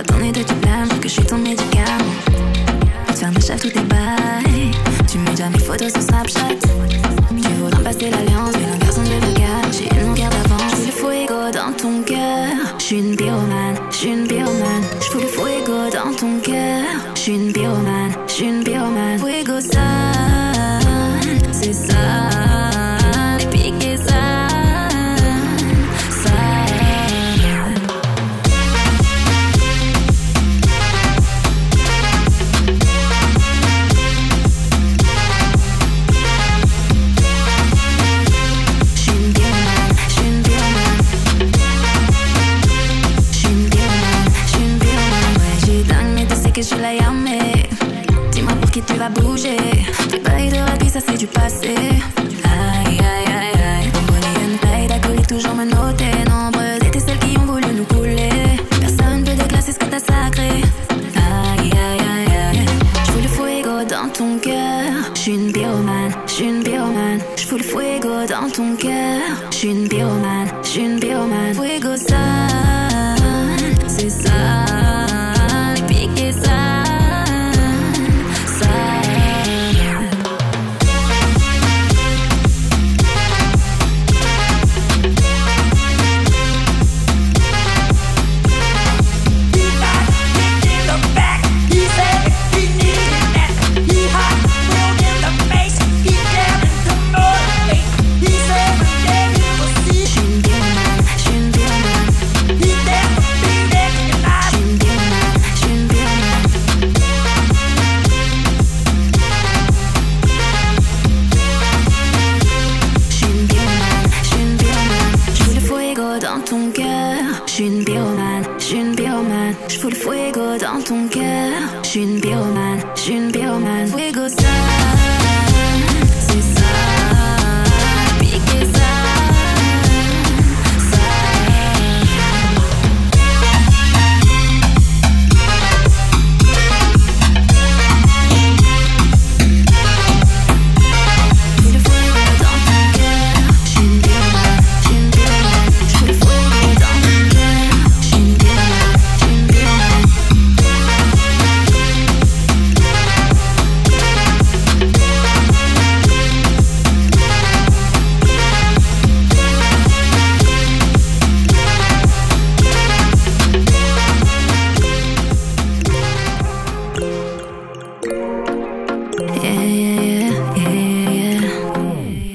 va tourner de du blâme que je suis ton médicament. Pour te faire des chefs, tout est bail. Tu mets déjà mes photos sur Snapchat. Tu voudras passer l'alliance, mais l'un personne ne le garde. J'ai une guerre d'avance. J'fous le fuego dans ton cœur. J'suis une pyromane, j'suis une pyromane. J'fous le fuego dans ton cœur. J'suis une pyromane, j'suis une pyromane. Fuego ça. Bouger. Tes bails de rugby, ça c'est du passé. Aïe, aïe, aïe, aïe. Ton bonnet une taille d'alcoolique, toujours me noter. Nombreuses étaient celles qui ont voulu nous couler. Personne peut déclasser ce que t'as sacré. Aïe, aïe, aïe, aïe. J'fous le fuego dans ton cœur. J'suis une pyromane, j'suis une pyromane. J'fous le fuego dans ton cœur. J'suis une pyromane, j'suis une pyromane. Fuego sale, c'est ça. J'suis une pyromane, j'suis une pyromane. J'fous le fuego dans ton cœur. J'suis une pyromane, j'suis une pyromane. Fuego sale.